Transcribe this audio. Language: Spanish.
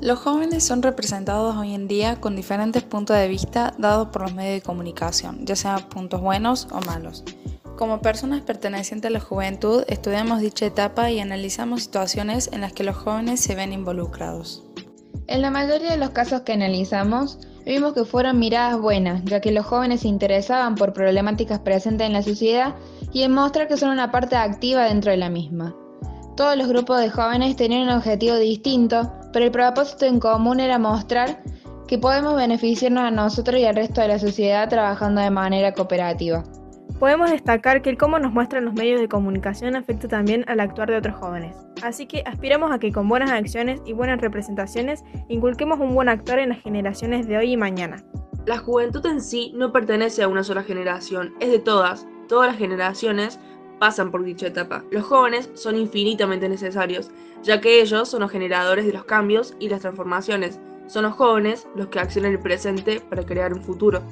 Los jóvenes son representados hoy en día con diferentes puntos de vista dados por los medios de comunicación, ya sean puntos buenos o malos. Como personas pertenecientes a la juventud, estudiamos dicha etapa y analizamos situaciones en las que los jóvenes se ven involucrados. En la mayoría de los casos que analizamos, vimos que fueron miradas buenas, ya que los jóvenes se interesaban por problemáticas presentes en la sociedad y en mostrar que son una parte activa dentro de la misma. Todos los grupos de jóvenes tenían un objetivo distinto, pero el propósito en común era mostrar que podemos beneficiarnos a nosotros y al resto de la sociedad trabajando de manera cooperativa. Podemos destacar que el cómo nos muestran los medios de comunicación afecta también al actuar de otros jóvenes. Así que aspiramos a que con buenas acciones y buenas representaciones inculquemos un buen actuar en las generaciones de hoy y mañana. La juventud en sí no pertenece a una sola generación, es de todas. Todas las generaciones pasan por dicha etapa. Los jóvenes son infinitamente necesarios, ya que ellos son los generadores de los cambios y las transformaciones. Son los jóvenes los que accionan el presente para crear un futuro.